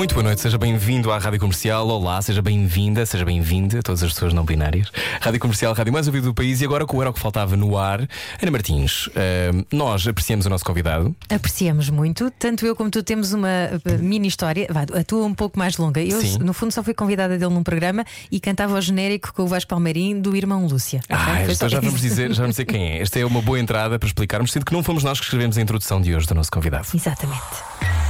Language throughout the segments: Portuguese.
Muito boa noite, seja bem-vindo à Rádio Comercial. Olá, seja bem-vinda, seja bem-vinda a todas as pessoas não binárias. Rádio Comercial, rádio mais ouvida do país e agora com o Era o que Faltava no ar. Ana Martins, eh, nós apreciamos o nosso convidado. Apreciamos muito, tanto eu como tu temos uma uh, mini história, vá, a tua um pouco mais longa. Eu, Sim. no fundo, só fui convidada dele num programa e cantava o genérico com o Vasco Palmeirim do irmão Lúcia. Ah, então já vamos dizer, já vamos dizer quem é. Esta é uma boa entrada para explicarmos, sendo que não fomos nós que escrevemos a introdução de hoje do nosso convidado. Exatamente.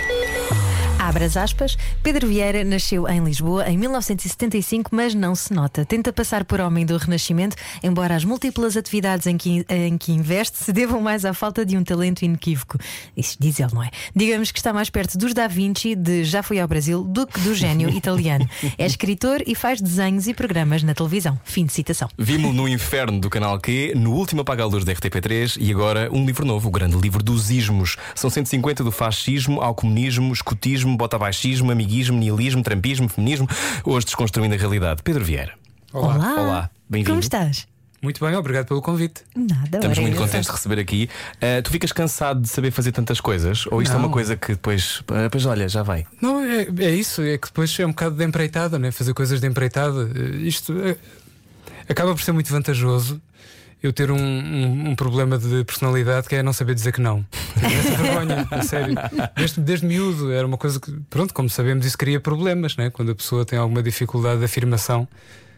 Abre as aspas. Pedro Vieira nasceu em Lisboa em 1975, mas não se nota. Tenta passar por homem do Renascimento, embora as múltiplas atividades em que, em que investe se devam mais à falta de um talento inequívoco. Isso diz ele, não é? Digamos que está mais perto dos Da Vinci, de Já Fui ao Brasil, do que do gênio italiano. É escritor e faz desenhos e programas na televisão. Fim de citação. Vimos no Inferno do canal Q, no último Apaga Luz da RTP3 e agora um livro novo, o grande livro dos ismos. São 150 do fascismo ao comunismo, escutismo, botabaixismo, amiguismo, nihilismo, trampismo, feminismo. Hoje desconstruindo a realidade. Pedro Vieira. Olá. Olá, bem-vindo. Como estás? Muito bem, obrigado pelo convite. Nada, Estamos muito contentes de receber aqui. Ah, tu ficas cansado de saber fazer tantas coisas? Ou isto é uma Não. coisa que depois. ah, Pois olha, já vai. Não, é, é isso, é que depois é um bocado de empreitada, né? fazer coisas de empreitada. Eh, Isto é, acaba por ser muito vantajoso eu ter um, um- um problema de personalidade que é não saber dizer que não. Essa vergonha, a sério. Desde, desde miúdo era uma coisa que, pronto, como sabemos, isso cria problemas, né? quando a pessoa tem alguma dificuldade de afirmação.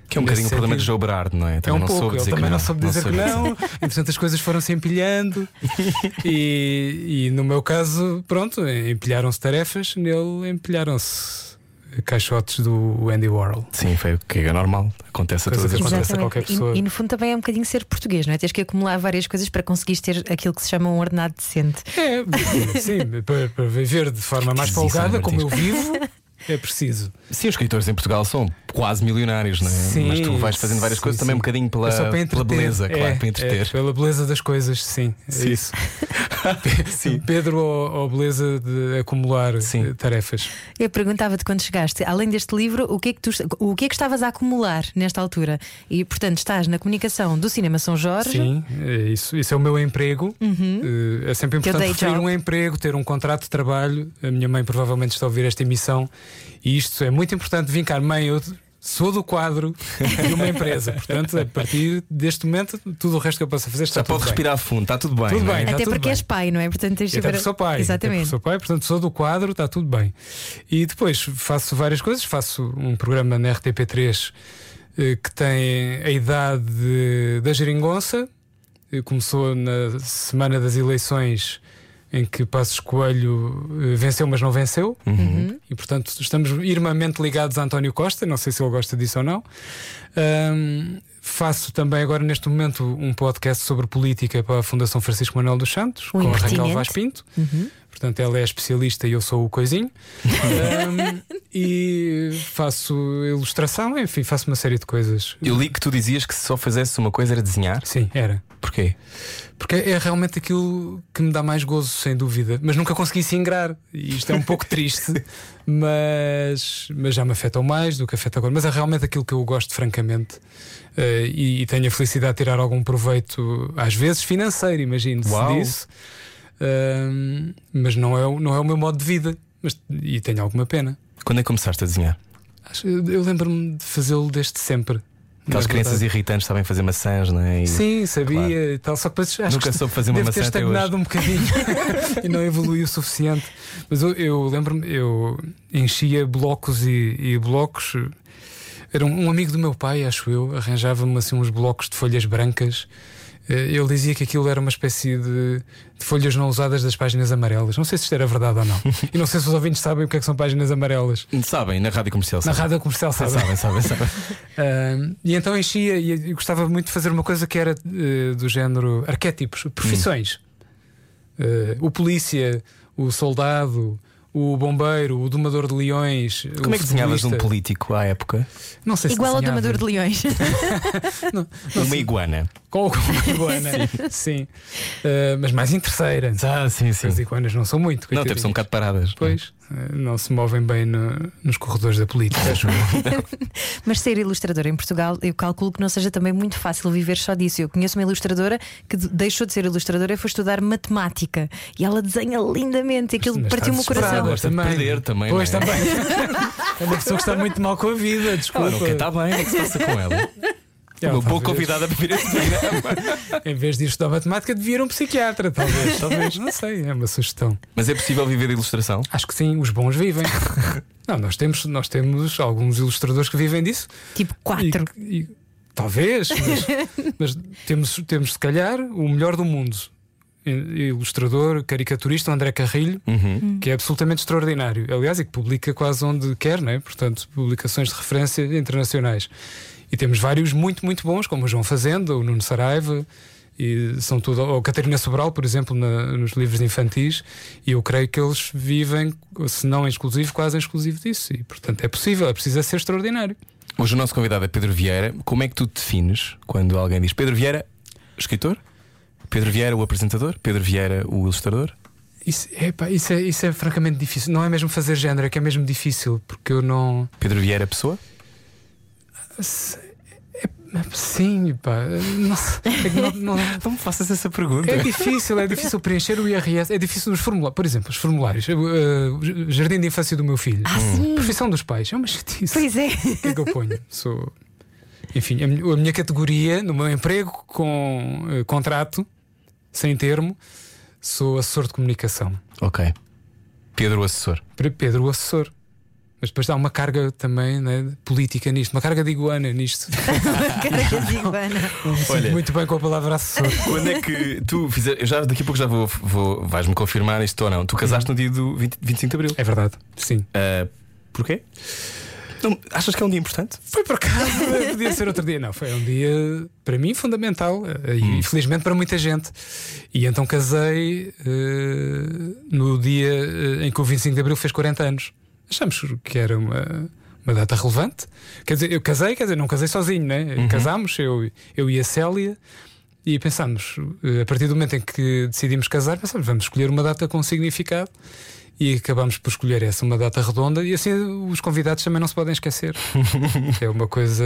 Que é um bocadinho o problema de. Joe Berardo, não é? É Também um não pouco, ele dizer que também não. não soube dizer que não, e portanto as coisas foram se empilhando. e, e no meu caso, pronto, empilharam-se tarefas, nele empilharam-se caixotes do Andy Warhol. Sim, foi o que é normal. Acontece a Coisa todas acontece a qualquer pessoa. E, e no fundo também é um bocadinho ser português, não é? Tens que acumular várias coisas para conseguires ter aquilo que se chama um ordenado decente. É, sim, para, para viver de forma mais folgada, como eu vivo, é preciso. Sim, os escritores em Portugal são quase milionários, não é? Sim, Mas tu vais fazendo várias sim, coisas também sim. um bocadinho pela, É pela beleza, claro, É, para entreter. é, pela beleza das coisas, sim. É Sim. isso. Sim. Pedro ou, ou beleza de acumular Sim. eh, tarefas. Eu perguntava-te quando chegaste, além deste livro, o que, é que tu, o que é que estavas a acumular nesta altura? E portanto estás na comunicação do Cinema São Jorge. Sim, é isso, isso é o meu emprego. Eh, É sempre importante job. um emprego, ter um contrato de trabalho. A minha mãe provavelmente está a ouvir esta emissão e isto é muito importante. Vincar, mãe, eu sou do quadro de uma empresa. Portanto, a partir deste momento, tudo o resto que eu posso fazer está Já tudo pode bem. respirar fundo, está tudo bem. Tudo é? bem. Até porque bem. és pai, não é? Portanto tens de até saber- porque sou pai, Exatamente. sou pai, portanto sou do quadro, está tudo bem. E depois faço várias coisas, faço um programa na RTP3 eh, que tem a idade de- da geringonça. Eh, Começou na semana das eleições em que Passos Coelho eh, venceu, mas não venceu. Uhum. E portanto estamos irmamente ligados a António Costa, não sei se ele gosta disso ou não. Ahm, faço também agora neste momento um podcast sobre política para a Fundação Francisco Manuel dos Santos, O com a Raquel. Vaz Pinto. Uhum. Portanto, ela é especialista e eu sou o coisinho. Ahm, e faço ilustração, enfim, faço uma série de coisas. Eu li que tu dizias que se só fizesse uma coisa era desenhar. Sim, era. Porquê? Porque é realmente aquilo que me dá mais gozo, sem dúvida. Mas nunca consegui se ingrar. E isto é um pouco triste, mas, mas já me afetou mais do que afeta agora. Mas é realmente aquilo que eu gosto, francamente. Eh, e, e tenho a felicidade de tirar algum proveito, às vezes financeiro, imagino-se Uau. disso. Mas não é, o- não é o meu modo de vida. Mas, e tenho alguma pena. Quando é que começaste a desenhar? Acho- Eu, eu lembro-me de fazê-lo desde sempre. Aquelas crianças irritantes sabem fazer maçãs, não é? E- Sim, sabia Claro. e tal. Só que depois acho Nunca que soube fazer uma deve maçã ter estagnado um bocadinho e não evoluiu o suficiente. Mas eu, eu lembro-me, eu enchia blocos e, e blocos. Era um, um amigo do meu pai, acho eu, arranjava-me assim uns blocos de folhas brancas. Eh, Ele dizia que aquilo era uma espécie de, de folhas não usadas das páginas amarelas. Não sei se isto era verdade ou não. e não sei se os ouvintes sabem o que é que são páginas amarelas. Sabem, na rádio comercial. Na sabem. rádio comercial sabem. Sabem, sabem, sabem. Ah, e então enchia e eu gostava muito de fazer uma coisa que era eh, do género arquétipos, profissões. Eh, o polícia, o soldado, o bombeiro, o domador de leões. Como é que desenhavas um político à época? Não sei se Igual ao domador de leões. Uma iguana. Com, uma iguana. sim. Uh, mas mais interesseira. Ah, sim, sim. As iguanas não são muito. Não, deve ser um bocado paradas. Pois, uh, não se movem bem no- nos corredores da política. acho eu. Mas ser ilustradora em Portugal, eu calculo que não seja também muito fácil viver só disso. Eu conheço uma ilustradora que de- deixou de ser ilustradora e foi estudar matemática. E ela desenha lindamente. E aquilo partiu-me o está coração. Gosta de perder também, Pois é? também. é uma pessoa que está muito mal com a vida. Desculpa. Ela não quer estar bem, o que que se passa com ela? Uma boa talvez, convidada para vir este programa. Em vez de ir estudar matemática, devia ir a um psiquiatra, talvez. talvez. Não sei, é uma sugestão. Mas é possível viver de ilustração? Acho que sim, os bons vivem. Não, nós temos, nós temos alguns ilustradores que vivem disso. Tipo quatro. E- e- talvez, mas, mas temos, temos se calhar o melhor do mundo. Ilustrador, caricaturista, André Carrilho, Uhum. que é absolutamente extraordinário. Aliás, e que publica quase onde quer, não é? portanto, publicações de referência internacionais. E temos vários muito, muito bons, como o João Fazenda, o Nuno Saraiva, e são tudo, ou Catarina Sobral, por exemplo, na- nos livros infantis, e eu creio que eles vivem, se não exclusivo, quase exclusivo disso. E, portanto, é possível, é preciso ser extraordinário. Hoje o nosso convidado é Pedro Vieira. Como é que tu te defines quando alguém diz Pedro Vieira, escritor? Pedro Vieira, o apresentador? Pedro Vieira, o ilustrador? Isso, epá, isso, é, isso é francamente difícil. Não é mesmo fazer género, é que é mesmo difícil, porque eu não. Pedro Vieira, pessoa? Sim, pá, não, é não- não- Não me faças essa pergunta. é difícil, é difícil preencher o IRS, é difícil nos formulários. Por exemplo, os formulários, uh, Jardim de Infância do meu filho, Ah, sim. profissão dos pais, é uma chatice. Pois é. O que é que eu ponho? Sou. Enfim, a minha, a minha categoria, no meu emprego com uh, contrato, sem termo, sou assessor de comunicação. Ok. Pedro, o assessor. Pedro, o assessor. Mas depois há uma carga também né, política nisto, uma carga de iguana nisto. Caraca de iguana. Olha. muito bem com a palavra assessor. Quando é que tu fizer, eu já daqui a pouco já vou, vou vais-me confirmar isto ou não. Tu casaste no dia do 20 25 de Abril. É verdade, sim. Ah, porquê? Não, achas que é um dia importante? Foi por acaso, podia ser outro dia. Não, foi um dia para mim fundamental eh, e felizmente para muita gente. E então casei eh, no dia em que o 25 de Abril fez 40 anos. Achamos que era uma, uma data relevante. Quer dizer, eu casei, quer dizer, não casei sozinho, né? Casámos, eu, eu e a Célia. E pensámos, eh, a partir do momento em que decidimos casar, pensámos, vamos escolher uma data com significado. E acabámos por escolher essa, uma data redonda, e assim os convidados também não se podem esquecer. é uma coisa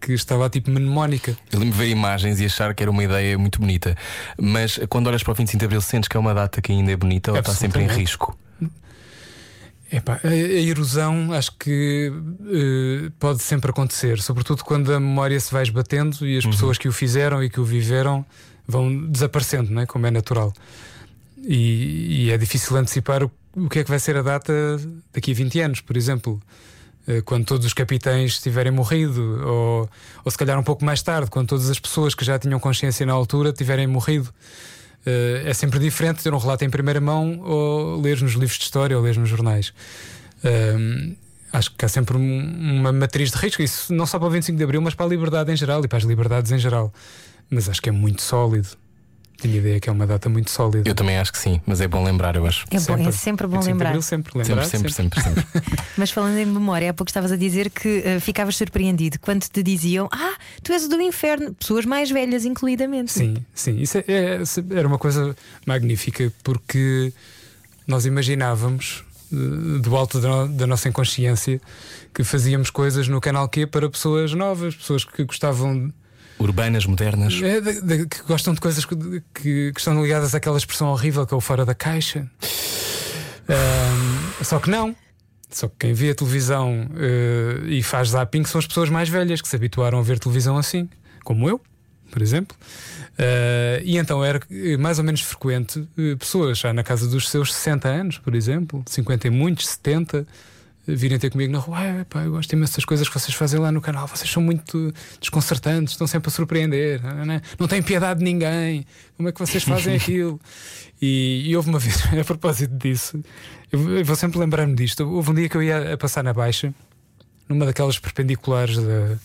que está lá tipo mnemónica. Eu lembro de ver imagens e achar que era uma ideia muito bonita. Mas quando olhas para o 25 de Abril, sentes que é uma data que ainda é bonita ou está sempre em risco? Epá, a, erosão acho que eh, pode sempre acontecer, sobretudo quando a memória se vai esbatendo e as pessoas que o fizeram e que o viveram vão desaparecendo, não é? como é natural. E, e é difícil antecipar o, o que é que vai ser a data daqui a 20 anos, por exemplo. Eh, Quando todos os capitães tiverem morrido, ou, ou se calhar um pouco mais tarde, quando todas as pessoas que já tinham consciência na altura tiverem morrido. Eh, é sempre diferente ter um relato em primeira mão ou ler nos livros de história ou ler nos jornais. Acho que há sempre um- uma matriz de risco, isso não só para o 25 de Abril, mas para a liberdade em geral e para as liberdades em geral. Mas acho que é muito sólido. Tenho a ideia que é uma data muito sólida. Eu também acho que sim, mas é bom lembrar, eu acho. É, bom, é sempre bom 25 de lembrar. Abril, sempre Sempre, lembrar. sempre, sempre, sempre. Mas falando em memória, há pouco estavas a dizer que eh, ficavas surpreendido quando te diziam: Ah, tu és do inferno, pessoas mais velhas, incluidamente. Sim, sim. Isso é- é- era uma coisa magnífica porque nós imaginávamos eh, do alto da nossa inconsciência que fazíamos coisas no canal Q para pessoas novas, pessoas que gostavam Urbanas, modernas. é, de- de- que gostam de coisas que, que- que estão ligadas àquela expressão horrível que é o fora da caixa. Ahm, só que não. Só que quem vê a televisão eh, e faz zapping são as pessoas mais velhas que se habituaram a ver televisão assim, como eu, por exemplo. Ah, e então era eh, mais ou menos frequente eh, pessoas já na casa dos seus 60 anos, por exemplo, 50 e muitos, 70, eh, virem ter comigo na rua. "Ai, pá, eu gosto imenso das coisas que vocês fazem lá no canal. Vocês são muito desconcertantes, estão sempre a surpreender. Não, não têm piedade de ninguém. Como é que vocês fazem aquilo? E, e houve uma vez, a propósito disso, eu, eu vou sempre lembrar-me disto. Houve um dia que eu ia a passar na Baixa, numa daquelas perpendiculares da,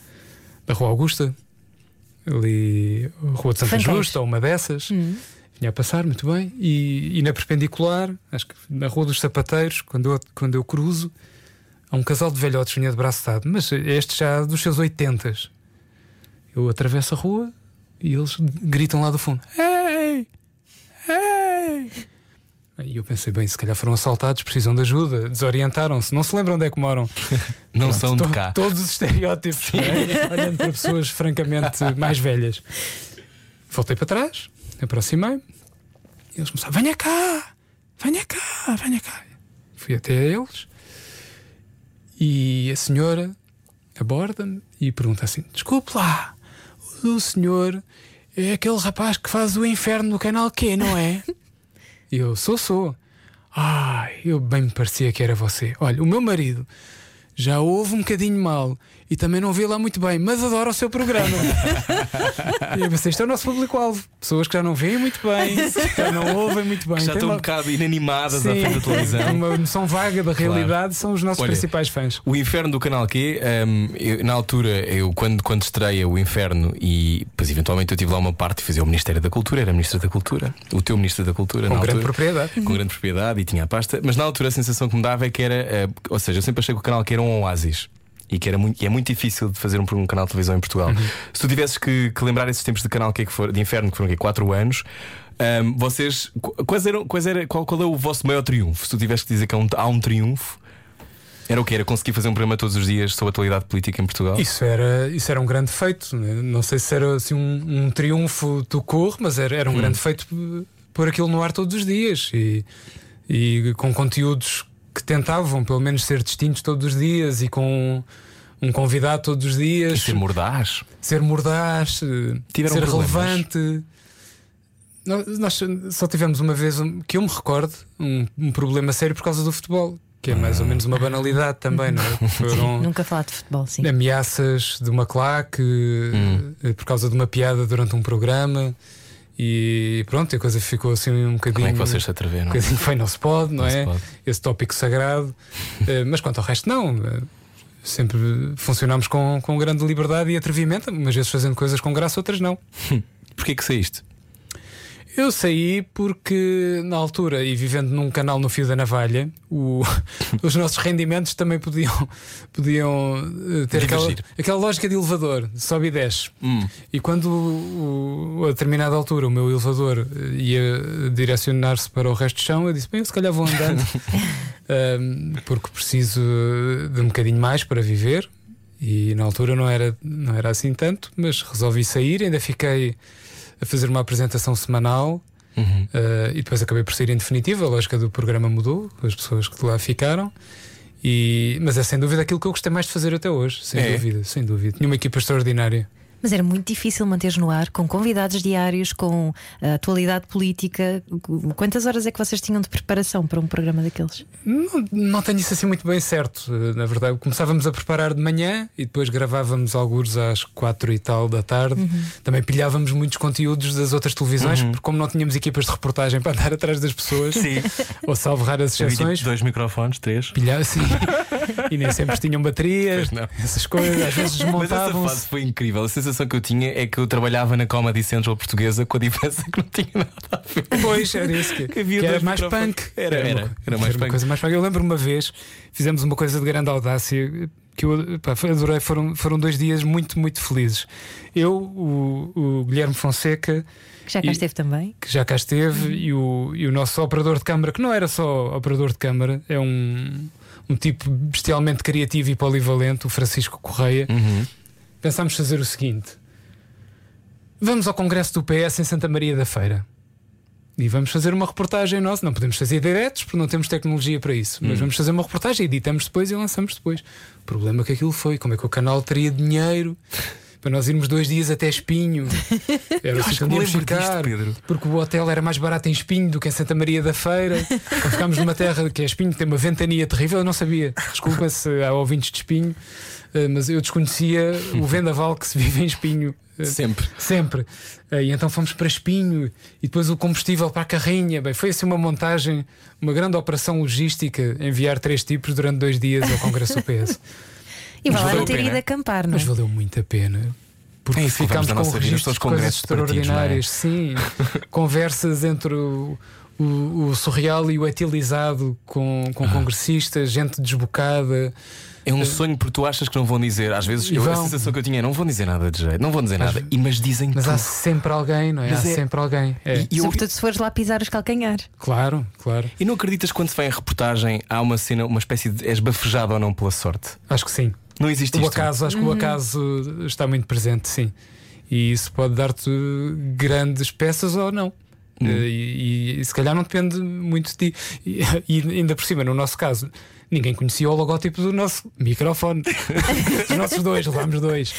da Rua Augusta, ali, Rua de Santa Fanteiros. Justa, ou uma dessas. Vinha a passar, muito bem. E, e na perpendicular, acho que na Rua dos Sapateiros, quando eu, quando eu cruzo, um casal de velhotes vinha de braço dado, mas este já dos seus 80. Eu atravesso a rua e eles gritam lá do fundo: Ei! Ei! E eu pensei, bem, se calhar foram assaltados, precisam de ajuda, desorientaram-se, não se lembram onde é que moram. Não Pronto, são de cá. Todos os estereótipos, não é? olhando para pessoas francamente mais velhas. Voltei para trás, aproximei e eles começaram: venha cá, venha cá, venha cá. Fui até eles e a senhora aborda-me e pergunta assim: desculpe lá, o senhor é aquele rapaz que faz o inferno no canal Q, não é? Eu sou, sou. Ai, eu bem me parecia que era você. Olha, o meu marido já ouve um bocadinho mal e também não vê lá muito bem, mas adora o seu programa. e eu pensei, isto é o nosso público-alvo. Pessoas que já não veem muito bem, que já não ouvem muito bem. Que já estão um bocado inanimadas à Sim, frente da televisão. Uma noção vaga da realidade são os nossos Olha, principais fãs. O Inferno do Canal Q, hum, eu- na altura, eu quando, quando estreia o Inferno e depois eventualmente eu tive lá uma parte de fazer o Ministério da Cultura, era Ministro da Cultura, o teu Ministro da Cultura, Com grande altura, propriedade. com grande propriedade e tinha a pasta, mas na altura a sensação que me dava é que era, eh, ou seja, eu sempre achei que o Canal Q era um oásis. E que era muito, é muito difícil de fazer um, um canal de televisão em Portugal. Se tu tivesses que, que lembrar esses tempos de canal Q que for, de inferno, que foram aqui 4 anos, hum, vocês. qu- Quais eram, quais era, qual, qual é o vosso maior triunfo? Se tu tivesses que dizer que há um, há um triunfo, era o que? Era conseguir fazer um programa todos os dias sobre a atualidade política em Portugal? Isso era, isso era um grande feito. né? Não sei se era assim, um, um triunfo do cor, mas era, era um grande feito pôr aquilo no ar todos os dias e, e com conteúdos que tentavam pelo menos ser distintos todos os dias e com um convidado todos os E dias, ser mordaz? ser mordaz, eh, Tiveram ser problemas? relevante. Nós, só tivemos uma vez que eu me recordo um, um problema sério por causa do futebol, que é mais ou menos uma banalidade também, não é? Foram Nunca falar de futebol, sim. ameaças de uma claque eh, por causa de uma piada durante um programa e pronto, a coisa ficou assim um bocadinho. Como é que vocês se atreveram? Um bocadinho foi, não se pode, não, Não é? pode. Esse tópico sagrado. Eh, mas quanto ao resto, não. Eh, Sempre funcionámos com, com grande liberdade e atrevimento, umas vezes fazendo coisas com graça, outras não. Porquê que saíste? Eu saí porque, na altura, e vivendo num canal no fio da navalha, o- os nossos rendimentos também podiam, podiam eh, ter aquela, aquela lógica de elevador, sobe e desce. Hum. E quando o- a determinada altura o meu elevador eh, ia direcionar-se para o resto do chão, eu disse: Bem, eu se calhar vou andando, Ahm, porque preciso de um bocadinho mais para viver. E na altura não era, não era assim tanto, mas resolvi sair, ainda fiquei a fazer uma apresentação semanal. Uhum. Uh, e depois acabei por sair em definitiva. A lógica do programa mudou, as pessoas que lá ficaram. E, mas é sem dúvida aquilo que eu gostei mais de fazer até hoje. Sem É? dúvida, sem dúvida. Tinha uma equipa extraordinária. Mas era muito difícil manter no ar com convidados diários, com a atualidade política. Quantas horas é que vocês tinham de preparação para um programa daqueles? Não, não tenho isso assim muito bem certo. Uh, Na verdade, começávamos a preparar de manhã e depois gravávamos alguns às quatro e tal da tarde. Também pilhávamos muitos conteúdos das outras televisões, porque como não tínhamos equipas de reportagem para andar atrás das pessoas, Sim. ou salvo raras exceções, Dois microfones, três. pilhava sim. e nem sempre tinham baterias, essas coisas, às vezes Mas essa fase foi incrível. A sensação que eu tinha é que eu trabalhava na Comedy Central portuguesa com a diferença que não tinha nada a ver. Pois, era isso que, Que havia que era dois mais punk. Era, era, uma, era mais uma punk. coisa mais punk. Eu lembro uma vez, fizemos uma coisa de grande audácia que eu pá, adorei. Foram, foram dois dias muito, muito felizes. Eu, o, o Guilherme Fonseca, Que já cá E- esteve também. que já cá esteve, e, o, e o nosso operador de câmara, que não era só operador de câmara, é um, um tipo bestialmente criativo e polivalente, o Francisco Correia. Uhum. pensámos fazer o seguinte: vamos ao Congresso do PS em Santa Maria da Feira. E vamos fazer uma reportagem nossa. Não podemos fazer diretos porque não temos tecnologia para isso. Mas vamos fazer uma reportagem, editamos depois e lançamos depois. O problema que aquilo foi: como é que o canal teria dinheiro para nós irmos dois dias até Espinho? Era o que que me íamos lembro disto, ficar. Pedro. Porque o hotel era mais barato em Espinho do que em Santa Maria da Feira. Então ficámos numa terra que é Espinho, que tem uma ventania terrível. Eu não sabia. Desculpa se há ouvintes de Espinho, eh, mas eu desconhecia o vendaval que se vive em Espinho. Eh, Sempre. Sempre. Eh, E então fomos para Espinho e depois o combustível para a carrinha. Bem, foi assim uma montagem, uma grande operação logística enviar três tipos durante dois dias ao Congresso do PS. E Mas vai não a ter ido acampar, não é? Mas valeu muito a pena. porque É levamos ficámos na com registros os de coisas é? extraordinárias. Sim, conversas entre o, o, o surreal e o etilizado com, Ah. com congressistas, gente desbocada. É um sonho porque tu achas que não vão dizer. Às vezes, E eu, a sensação que eu tinha é não vão dizer nada de jeito, não vão dizer nada. E, mas dizem Mas tudo. há sempre alguém, não é? Mas há é- sempre alguém. É. E, eu- Sobretudo se fores lá pisar os calcanhar. Claro, claro. e não acreditas que quando se vem em reportagem há uma cena, uma espécie de. és bafejado ou não pela sorte? Acho que sim. Não existe O isto. acaso, acho que o acaso está muito presente, sim. E isso pode dar-te grandes peças ou não. Hum. Eh, E, e se calhar não depende muito de ti. E, e ainda por cima, no nosso caso, ninguém conhecia o logótipo do nosso microfone. Os nossos dois, levámos dois.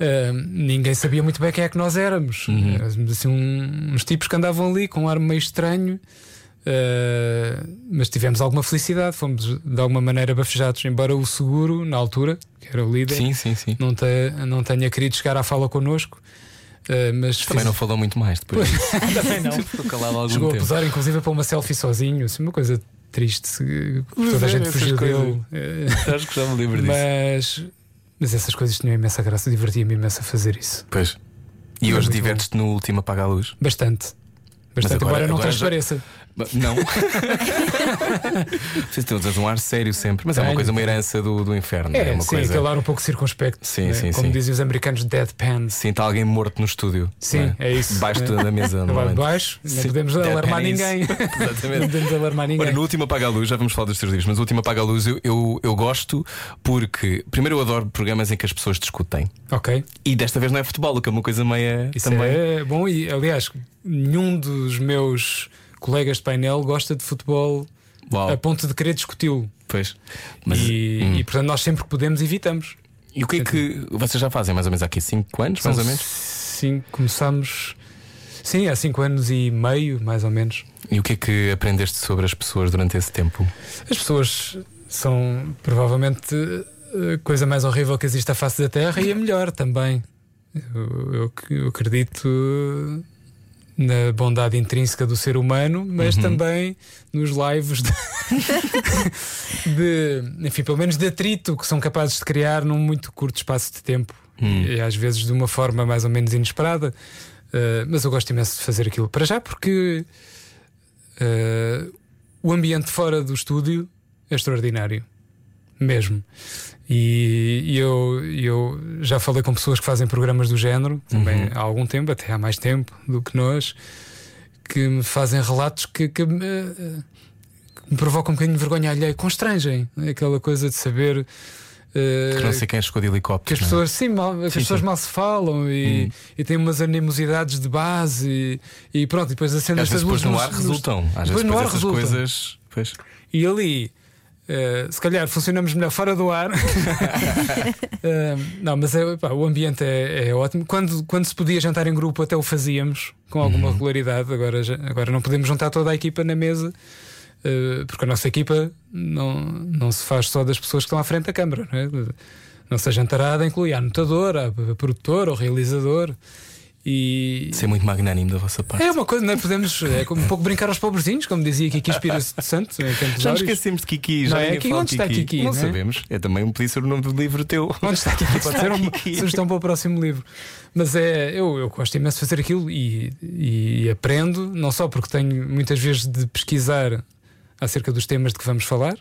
Eh, ninguém sabia muito bem quem é que nós éramos. Uhum. Éramos assim, um- uns tipos que andavam ali com um ar meio estranho. Eh, mas tivemos alguma felicidade, fomos de alguma maneira bafejados, embora o seguro, na altura, que era o líder, Sim, sim, sim. não, te- não tenha querido chegar à fala connosco. eh, mas Também fiz- não falou muito mais depois. também não. Ficou calado há algum Chegou a tempo. posar, inclusive, para uma selfie sozinho, assim, uma coisa triste. Toda a é, gente fugiu dele. eh, Acho que já me lembro disso. mas, mas essas coisas tinham imensa graça, divertia-me imenso a fazer isso. Pois. E Foi hoje divertes-te no último apaga a luz? Bastante. Bastante, agora- embora não agora já- transpareça. Não. Vocês têm um ar sério sempre, mas é uma coisa, uma herança do, do inferno. É, É, uma sim, coisa. aquele ar um pouco circunspecto. Sim, né? sim, Como sim. dizem os americanos, deadpan. Sinta alguém morto no estúdio. Sim, não é isso. Debaixo É. da mesa. Baixo, não Sim, podemos alarmar é isso. ninguém. não Exatamente. podemos alarmar ninguém. Ora, no último Apaga a Luz, já vamos falar dos teus livros, mas o último Apaga a Luz eu, eu, eu gosto porque, primeiro, eu adoro programas em que as pessoas discutem. Ok. E desta vez não é futebol, o que é uma coisa meia Isso também. é bom e, aliás, nenhum dos meus colegas de painel gosta de futebol Uau, a ponto de querer discuti-lo. pois. Mas, E, hum. e, portanto, nós sempre que podemos evitamos. E o que é que vocês já fazem mais ou menos há aqui 5 anos, mais ou menos? Sim, começamos. Sim, há cinco anos e meio, mais ou menos. E o que é que aprendeste sobre as pessoas durante esse tempo? As pessoas são provavelmente a coisa mais horrível que existe à face da Terra e a melhor também. Eu, eu- eu acredito na bondade intrínseca do ser humano, mas também nos lives de, de, enfim, pelo menos de atrito que são capazes de criar num muito curto espaço de tempo. E às vezes de uma forma mais ou menos inesperada. Uh, mas eu gosto imenso de fazer aquilo. Para já porque uh, o ambiente fora do estúdio é extraordinário, mesmo. E, e eu, eu já falei com pessoas que fazem programas do género também há algum tempo, até há mais tempo do que nós, que me fazem relatos que, que me, que me provocam um bocadinho de vergonha alheia, constrangem aquela coisa de saber. eh, Que não sei quem chegou de que helicóptero. as não é? pessoas, sim, mal, que as Sim, pessoas sim. Hum. mal se falam e, e têm umas animosidades de base e, e pronto, e depois Às acendem-se vezes as depois luzes no ar resultam. Às depois vezes no depois ar essas resultam. coisas. Pois. E ali, eh, se calhar funcionamos melhor fora do ar. Eh, não, mas é, pá, o ambiente é, é ótimo. Quando, quando se podia jantar em grupo, até o fazíamos com alguma Uhum. regularidade. Agora, já- agora não podemos juntar toda a equipa na mesa. eh, porque a nossa equipa não, não se faz só das pessoas que estão à frente da câmara, não é? Nossa jantarada inclui a anotadora, a produtora, o realizador. E, Isso é muito magnânimo da vossa parte. é uma coisa, não é? Podemos é, como um pouco brincar aos pobrezinhos, como dizia Kiki Espírito Santo Já nos esquecemos de Kiki. Não Já é? ninguém Kiki, onde de está Kiki, Não não é? sabemos. É também um podia ser o nome do livro teu. Onde está Kiki? Pode ser uma Kiki. sugestão para o próximo livro. Mas é, eu, eu gosto imenso de fazer aquilo e, e aprendo, não só porque tenho muitas vezes de pesquisar acerca dos temas de que vamos falar,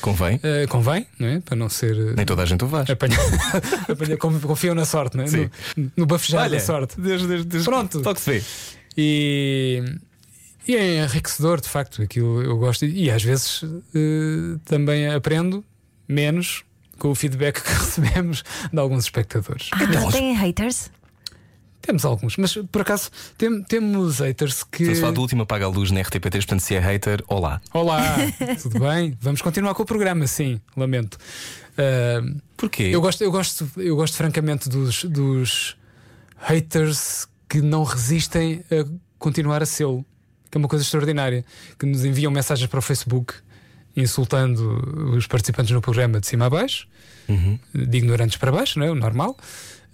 Convém. eh, convém, não é? Para não ser. eh, Nem toda a gente o faz. apanha, apanha, confiam na sorte, não é? Sim. No, no bafejar da sorte. Deus, Deus, Deus. Pronto. Toque se vê. E, e é enriquecedor, de facto, aquilo eu gosto. E às vezes eh, também aprendo menos com o feedback que recebemos de alguns espectadores. Ah, mas têm haters? Temos alguns, mas por acaso tem- temos haters que. Estamos a falar do último Apaga a Luz na RTP3, portanto, se é hater, olá. Olá, tudo bem? Vamos continuar com o programa, sim, lamento. Ah, Porquê? eu, gosto, eu, gosto, eu gosto francamente dos, dos haters que não resistem a continuar a sê-lo, que é uma coisa extraordinária, que nos enviam mensagens para o Facebook insultando os participantes no programa de cima a baixo, Uhum. de ignorantes para baixo, não é? O normal.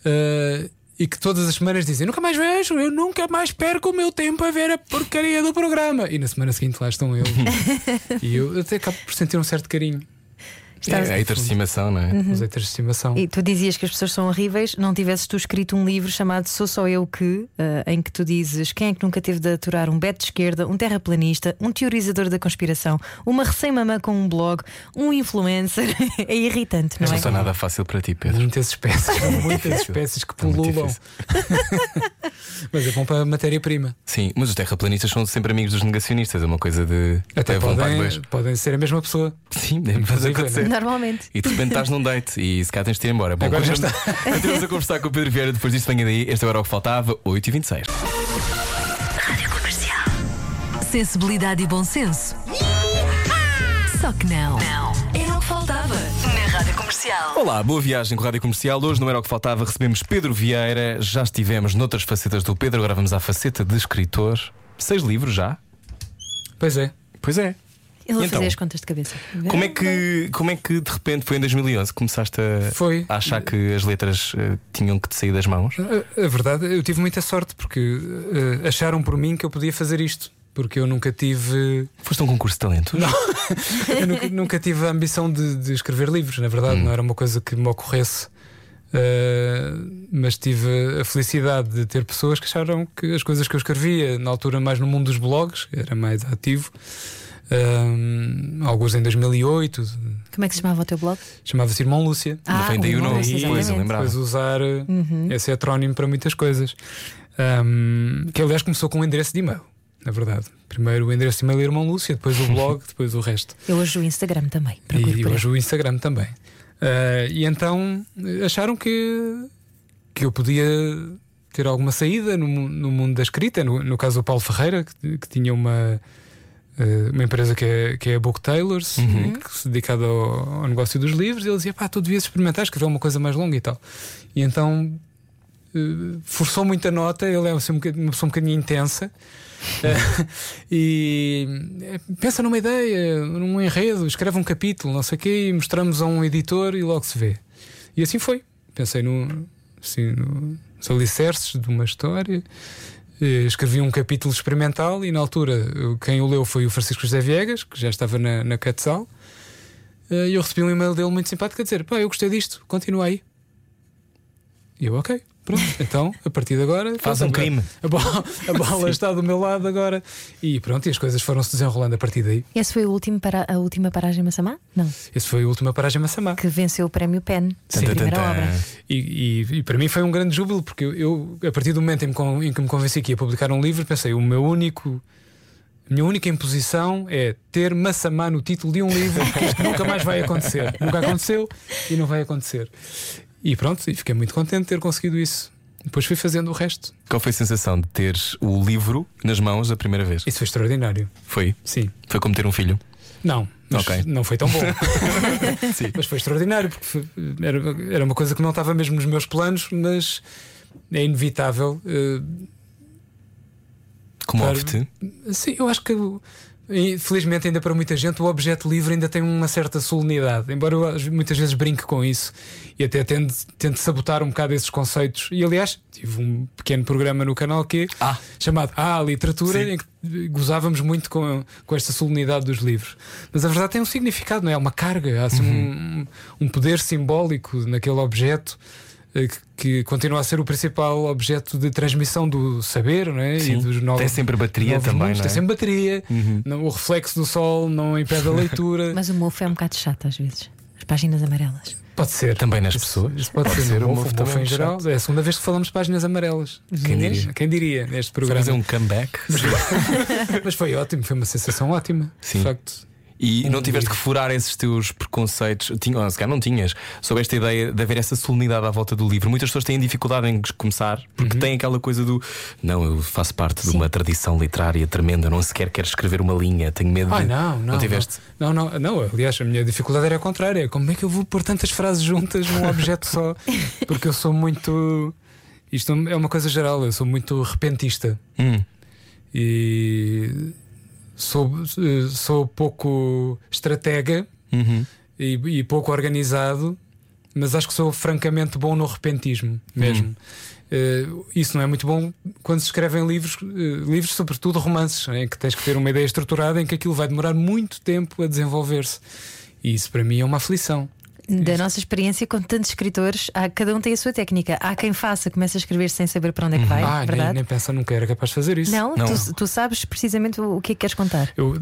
Ah, e que todas as semanas dizem: Nunca mais vejo, eu nunca mais perco o meu tempo a ver a porcaria do programa. E na semana seguinte lá estão eles. e eu até acabo por sentir um certo carinho. Estavas- É haters de estimação, não é? Os haters de estimação. E tu dizias que as pessoas são horríveis, não tivesses tu escrito um livro chamado Sou Só Eu Que, eh, em que tu dizes quem é que nunca teve de aturar um beto de esquerda, um terraplanista, um teorizador da conspiração, uma recém-mamã com um blog, um influencer. é irritante, não Não é? está nada fácil para ti, Pedro. Muitas espécies, muitas espécies que É pululam. Mas é bom para a matéria-prima. Sim, mas os terraplanistas são sempre amigos dos negacionistas, é uma coisa de. Até para podem, podem ser a mesma pessoa. Sim, deve Inclusive, acontecer. Normalmente. E de repente estás num date e se cá tens de ir embora. Bom, Agora já continuamos- continuamos a conversar com o Pedro Vieira. Depois disto, venha daí. Este era o que faltava, 8h26. Rádio Comercial. Sensibilidade e bom senso. Só que não. Não. Era o que faltava na Rádio Comercial. Olá, boa viagem com a Rádio Comercial. Hoje não era o que faltava, recebemos Pedro Vieira. Já estivemos noutras facetas do Pedro, agora vamos à faceta de escritor. Seis livros já? Pois é. Pois é. Ele a Então? fazer as contas de cabeça. Como é que, como é que de repente foi em 2011 que começaste a, Foi. a achar que as letras eh, tinham que te sair das mãos? A, a verdade, eu tive muita sorte porque eh, acharam por mim que eu podia fazer isto. Porque eu nunca tive. Foste um concurso de talentos? Eu nunca, nunca tive a ambição de, de escrever livros, na verdade, Hum. não era uma coisa que me ocorresse. Uh, mas tive a felicidade de ter pessoas que acharam que as coisas que eu escrevia, na altura mais no mundo dos blogs, era mais ativo, um, alguns em 2008, Como é que se chamava o teu blog? chamava-se Irmão Lúcia. Não vem daí o nome, Lúcia, pois, eu lembrava. Depois usar uh, Uhum. esse heterónimo para muitas coisas. Um, que aliás começou com um endereço de e-mail, na verdade. Primeiro o endereço de e-mail Irmão Lúcia, depois o blog, depois o resto. Eu hoje o Instagram também. E hoje o Instagram também. Ah, e então acharam que, que eu podia ter alguma saída no, no mundo da escrita. No, no caso do Paulo Ferreira, que, que tinha uma, uma empresa que é, que é a Book Tailors, Uhum. que se dedicada ao, ao negócio dos livros. E ele dizia: pá, tu devias experimentar escrever uma coisa mais longa e tal. E então eh, forçou muita nota. Ele é assim, um uma pessoa um bocadinho intensa. Eh, e eh, pensa numa ideia, num enredo, escreve um capítulo, não sei o quê, e mostramos a um editor e logo se vê. E assim foi. Pensei no, assim, no- nos alicerces de uma história. Eh, Escrevi um capítulo experimental e na altura quem o leu foi o Francisco José Viegas, que já estava na, na Quetzal. Eh, E eu recebi um e-mail dele muito simpático a dizer: pá, eu gostei disto, continua aí. E eu, ok, pronto, então a partir de agora. Faz um crime. A bola, a bola está do meu lado agora. E pronto, e as coisas foram se desenrolando a partir daí. Esse foi o último para, a última paragem Massamá? Não. Esse foi a última paragem Massamá. Que venceu o prémio PEN. Sim. a primeira obra. E, e- e para mim foi um grande júbilo, porque eu, eu, a partir do momento em, em que me convenci que ia publicar um livro, pensei: o meu único. A minha única imposição é ter Massamá no título de um livro, que isto nunca mais vai acontecer. Nunca aconteceu e não vai acontecer. E pronto, e fiquei muito contente de ter conseguido isso. Depois fui fazendo o resto. Qual foi a sensação de teres o livro nas mãos a primeira vez? Isso foi extraordinário. Foi? Sim. Foi como ter um filho? Não, mas Ok. não foi tão bom. Mas foi extraordinário, porque foi- era, era uma coisa que não estava mesmo nos meus planos, mas é inevitável. eh, Comove-te? Sim, eu acho que Infelizmente, ainda para muita gente, o objeto livre ainda tem uma certa solenidade. Embora eu muitas vezes brinque com isso e até tente, tente sabotar um bocado esses conceitos. E aliás, tive um pequeno programa no canal que Ah. chamado Ah, Literatura, Sim. em que gozávamos muito com, com esta solenidade dos livros. Mas a verdade tem um significado, não é? Há uma carga, há assim, um, um poder simbólico naquele objeto. Eh, Que, continua a ser o principal objeto de transmissão do saber, não é? Sim. E dos novos, Tem sempre bateria também, mundos. não é? Tem sempre bateria. Não- o reflexo do sol não impede a leitura. Mas o mofo é um bocado chato às vezes. As páginas amarelas. Pode ser. Também nas pessoas. Isso pode, Pode ser. ser, O mofo, também mofo é em geral. É a segunda vez que falamos de páginas amarelas. Quem diria? Quem diria neste Fazer programa? um comeback. Mas foi ótimo, foi uma sensação ótima. Sim. De facto. E não Um tiveste que livro. furar esses teus preconceitos, tinha, ou se calhar não tinhas, sobre esta ideia de haver essa solenidade à volta do livro. Muitas pessoas têm dificuldade em começar Uhum. porque têm aquela coisa do não, eu faço parte de Sim. uma tradição literária tremenda, não sequer quero escrever uma linha, tenho medo Ai, de. não, não. Não tiveste? Não, não, não, aliás, a minha dificuldade era a contrária. Como é que eu vou pôr tantas frases juntas num objeto só? Porque eu sou muito. Isto é uma coisa geral, eu sou muito repentista. Hum, E sou, eh, sou pouco estratega uhum. e, e pouco organizado, mas acho que sou francamente bom no repentismo mesmo. Eh, isso não é muito bom quando se escrevem livros, eh, livros, sobretudo romances, em que tens que ter uma ideia estruturada em que aquilo vai demorar muito tempo a desenvolver-se. E isso para mim é uma aflição. Da nossa experiência com tantos escritores, há, cada um tem a sua técnica. Há quem faça, começa a escrever sem saber para onde é que vai, ah, nem, verdade? nem pensa nunca era capaz de fazer isso. Não, Não. Tu, tu sabes precisamente o, o que é que queres contar. Eu,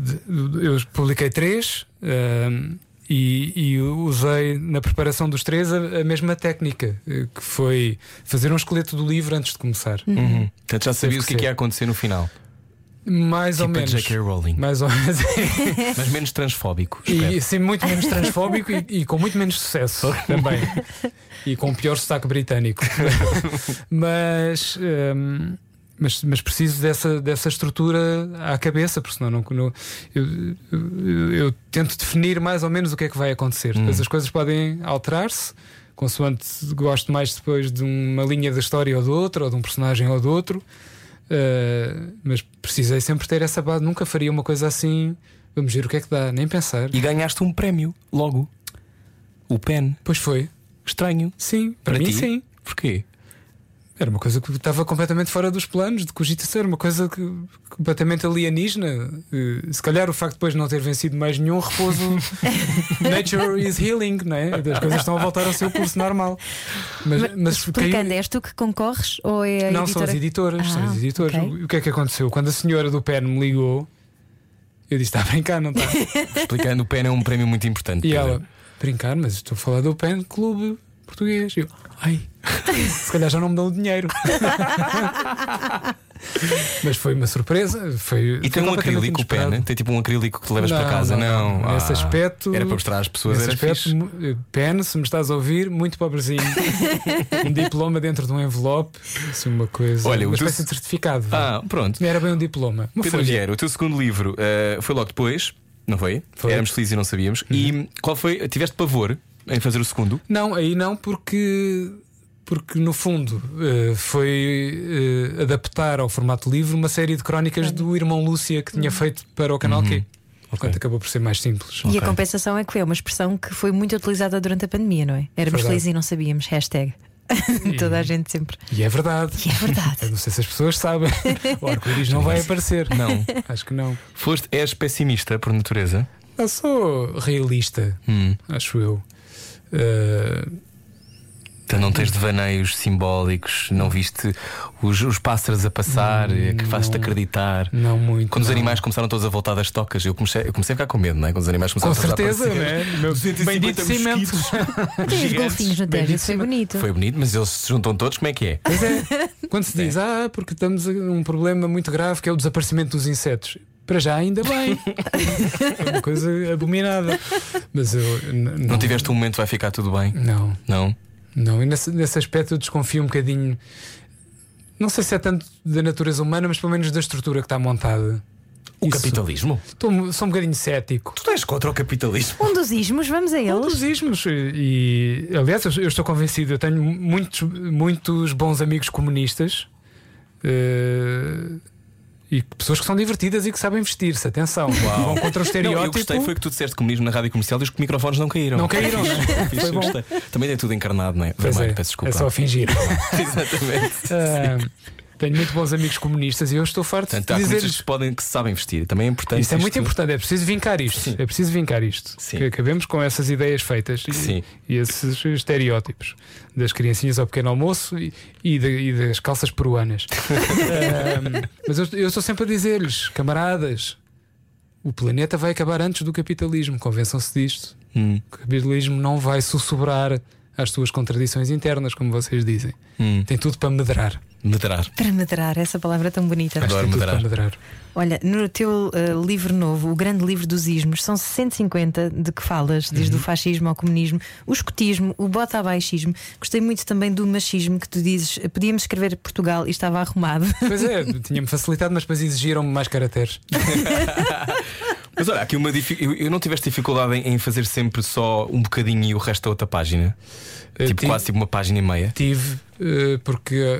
eu publiquei três ahm, e, e usei na preparação dos três a, a mesma técnica, eh, que foi fazer um esqueleto do livro antes de começar. Uhum. Portanto, já sabias o que que, é que ia acontecer no final. Mais ou Tipo a menos. J.K. Rowling. Mais ou menos. Mas menos transfóbico. espero. E sim, muito menos transfóbico e, e com muito menos sucesso também. E com um pior sotaque britânico. mas, hum, mas, mas preciso dessa, dessa estrutura à cabeça, porque senão não. não- eu, eu- eu tento definir mais ou menos o que é que vai acontecer. Depois as coisas podem alterar-se. Consoante gosto mais depois de uma linha da história ou de outra, ou de um personagem ou de outro, Uh, mas precisei sempre ter essa base. Nunca faria uma coisa assim. Vamos ver o que é que dá, nem pensar. E ganhaste um prémio logo. O PEN. Pois foi. Estranho. Sim, para, mim ti? sim. Porquê? Era uma coisa que estava completamente fora dos planos de cogitação, era uma coisa que, completamente alienígena. Eh, Se calhar o facto de depois não ter vencido mais nenhum repouso. Nature is healing, não é? As coisas estão a voltar ao seu curso normal. Mas, mas Explicando, caiu- és tu que concorres ou é a Não, são as editora? editoras. são Ah, as editoras. ok. O que é que aconteceu? Quando a senhora do PEN me ligou, eu disse: está a brincar, não está? Explicando, o PEN é um prémio muito importante. E ela, brincar, mas estou a falar do PEN Clube Português. E eu, ai, se calhar já não me dão o dinheiro. mas foi uma surpresa. Foi, E tem um acrílico o inesperado. PEN? Tem tipo um acrílico que tu levas Não, para casa? não, Não. Nesse Ah, aspecto. Era para mostrar às pessoas, Nesse aspecto, eh, PEN, se me estás a ouvir, muito pobrezinho. um diploma dentro de um envelope. Assim, uma coisa. Olha, uma o teu- espécie de certificado. Ah, pronto. Não era bem um diploma. Uma Pedro. Vieira, o teu segundo livro eh, foi logo depois, não foi? Foi. Uhum. Éramos felizes e não sabíamos. E qual foi? Tiveste pavor em fazer o segundo? Não, aí não, porque. Porque no fundo eh, foi eh, adaptar ao formato livre uma série de crónicas do irmão Lúcia que tinha feito para o canal Q. Portanto, acabou por ser mais simples. E a compensação é que foi uma expressão que foi muito utilizada durante a pandemia, não é? Éramos felizes e não sabíamos. Hashtag. Toda a gente sempre. E é verdade. E é verdade. Eu não sei se as pessoas sabem. O arco-íris não vai aparecer. Não. Acho que não. Foste, és pessimista por natureza? Eu sou realista, Hum. acho eu. Tu não tens devaneios simbólicos, não viste os, os pássaros a passar, é que faz-te acreditar. não muito. Quando os não. animais começaram todos a voltar das tocas, eu comecei, eu comecei a ficar com medo, não é? Quando os animais Com começaram todos certeza, a aparecer. né? Meu 250 bendito cimento. Tem os golfinhos no Tejo, isso foi bonito. Foi bonito, mas eles se juntam todos, como é que é? Pois é. Quando se diz, ah, porque estamos a um problema muito grave que é o desaparecimento dos insetos. Para já, ainda bem. é uma coisa abominada. Mas eu. n- Não tiveste um momento, vai ficar tudo bem? Não, Não? não. E nesse, nesse aspecto eu desconfio um bocadinho. Não sei se é tanto da natureza humana, mas pelo menos da estrutura que está montada. O Isso. capitalismo? Estou, sou um bocadinho cético. Tu és contra o capitalismo? Um dos ismos, vamos a Um eles. dos ismos. E, aliás, eu- eu estou convencido, eu tenho muitos, muitos bons amigos comunistas eh, e pessoas que são divertidas e que sabem vestir-se. Atenção, vão contra o Não, estereótipo. eu gostei foi que tu disseste comunismo na rádio comercial e os microfones não caíram. Não caíram, não é? Fixe. Também é tudo encarnado, não é? Vermelho, é, peço desculpa. é só fingir. Exatamente. Ah, tenho muito bons amigos comunistas e eu estou farto Portanto, de dizer-lhes. que, podem, que sabem vestir. Também é importante. Isso é muito importante, é preciso vincar isto. Sim. É preciso vincar isto. Sim. Que acabemos com essas ideias feitas e, e esses estereótipos das criancinhas ao pequeno almoço e, e da- e das calças peruanas. Ahm, mas eu, eu estou sempre a dizer-lhes, camaradas, o planeta vai acabar antes do capitalismo. Convençam-se disto. Hum, O capitalismo não vai sussurrar às suas contradições internas, como vocês dizem. hum. Tem tudo para medrar. Medrar. Para medrar, essa palavra é tão bonita. Adoro tudo medrar. para medrar. Olha, no teu eh, livro novo, o grande livro dos ismos, são 150 de que falas, desde o fascismo ao comunismo, o escotismo, o bota-abaixismo. Gostei muito também do machismo, que tu dizes, eh, podíamos escrever Portugal e estava arrumado. Pois é, tinha-me facilitado, mas depois exigiram-me mais caracteres. Mas olha, aqui uma difi- eu, não tiveste dificuldade em, fazer sempre só um bocadinho e o resto da outra página? Eh, tipo, tive- quase tipo uma página e meia. Tive, porque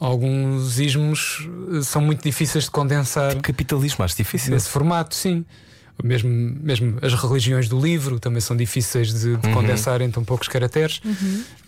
alguns ismos eh, são muito difíceis de condensar Capitalismo, acho difícil. nesse formato, sim. Mesmo, mesmo as religiões do livro também são difíceis de, de condensar em tão poucos caracteres,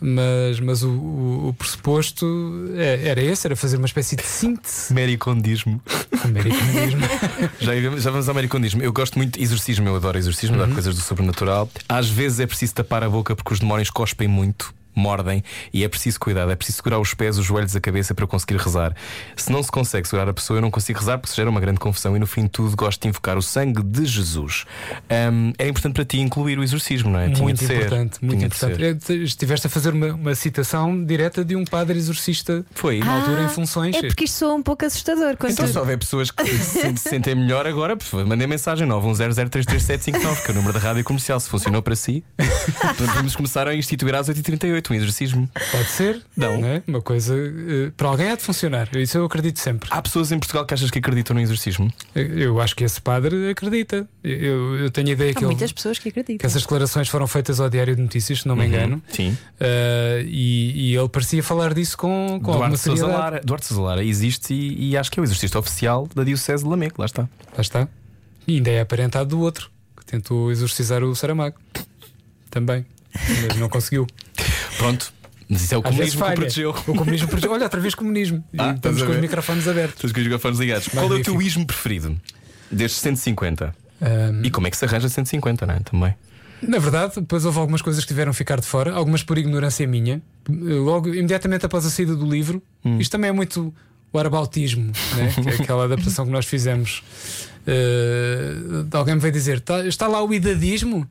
mas, mas o, o- o pressuposto é- era esse: era fazer uma espécie de síntese Mericondismo. americanismo. Já, já vamos ao mericondismo. Eu gosto muito de exorcismo, eu adoro exorcismo, Uhum. adoro coisas do sobrenatural. Às vezes é preciso tapar a boca porque os demónios cospem muito. Mordem e é preciso cuidado, é preciso segurar os pés, os joelhos, a cabeça para conseguir rezar. Se não se consegue segurar a pessoa, eu não consigo rezar porque se gera uma grande confusão e no fim de tudo gosto de invocar o sangue de Jesus. Ahm, é importante para ti incluir o exorcismo, não é? Tinha muito de ser. importante, muito Tinha importante. É, Estiveste a fazer uma, uma citação direta de um padre exorcista Foi. na altura em funções. É porque isto soa um pouco assustador. Quando Então, se houver pessoas que se se sentem melhor agora, mandem mensagem 910033759, que é o número da rádio comercial. Se funcionou para si, podemos começar a instituir às 8h38 um exorcismo. Pode ser, Não. é? Uma coisa eh, para alguém há de funcionar. Isso eu acredito sempre. Há pessoas em Portugal que achas que acreditam no exorcismo? Eu acho que esse padre acredita. Eu, eu tenho a ideia Há que, ele- muitas pessoas que que acreditam. essas declarações foram feitas ao Diário de Notícias, se não me engano. Sim. Eh, e, e ele parecia falar disso com, com alguma Duarte Sousa seriedade. Lara, Duarte Sousa Lara existe e, e acho que é o exorcista oficial da Diocese de Lamego. Lá está. Lá está. E ainda é aparentado do outro, que tentou exorcizar o Saramago. Também. Mas não conseguiu. Pronto. Mas isso é o Às comunismo que protegeu. O comunismo protegeu. Olha, outra vez comunismo. Ah, estamos com os microfones abertos. Estás com os microfones ligados. Qual é o Magnífico. teu ismo preferido? Destes 150. Ahm, E como é que se arranja 150, não é? Também. Na verdade, depois houve algumas coisas que tiveram a ficar de fora, algumas por ignorância minha. Logo, imediatamente após a saída do livro, isto também é muito o arabautismo, né? que é aquela adaptação que nós fizemos. Uh, alguém me veio dizer: "Tá- está lá o idadismo?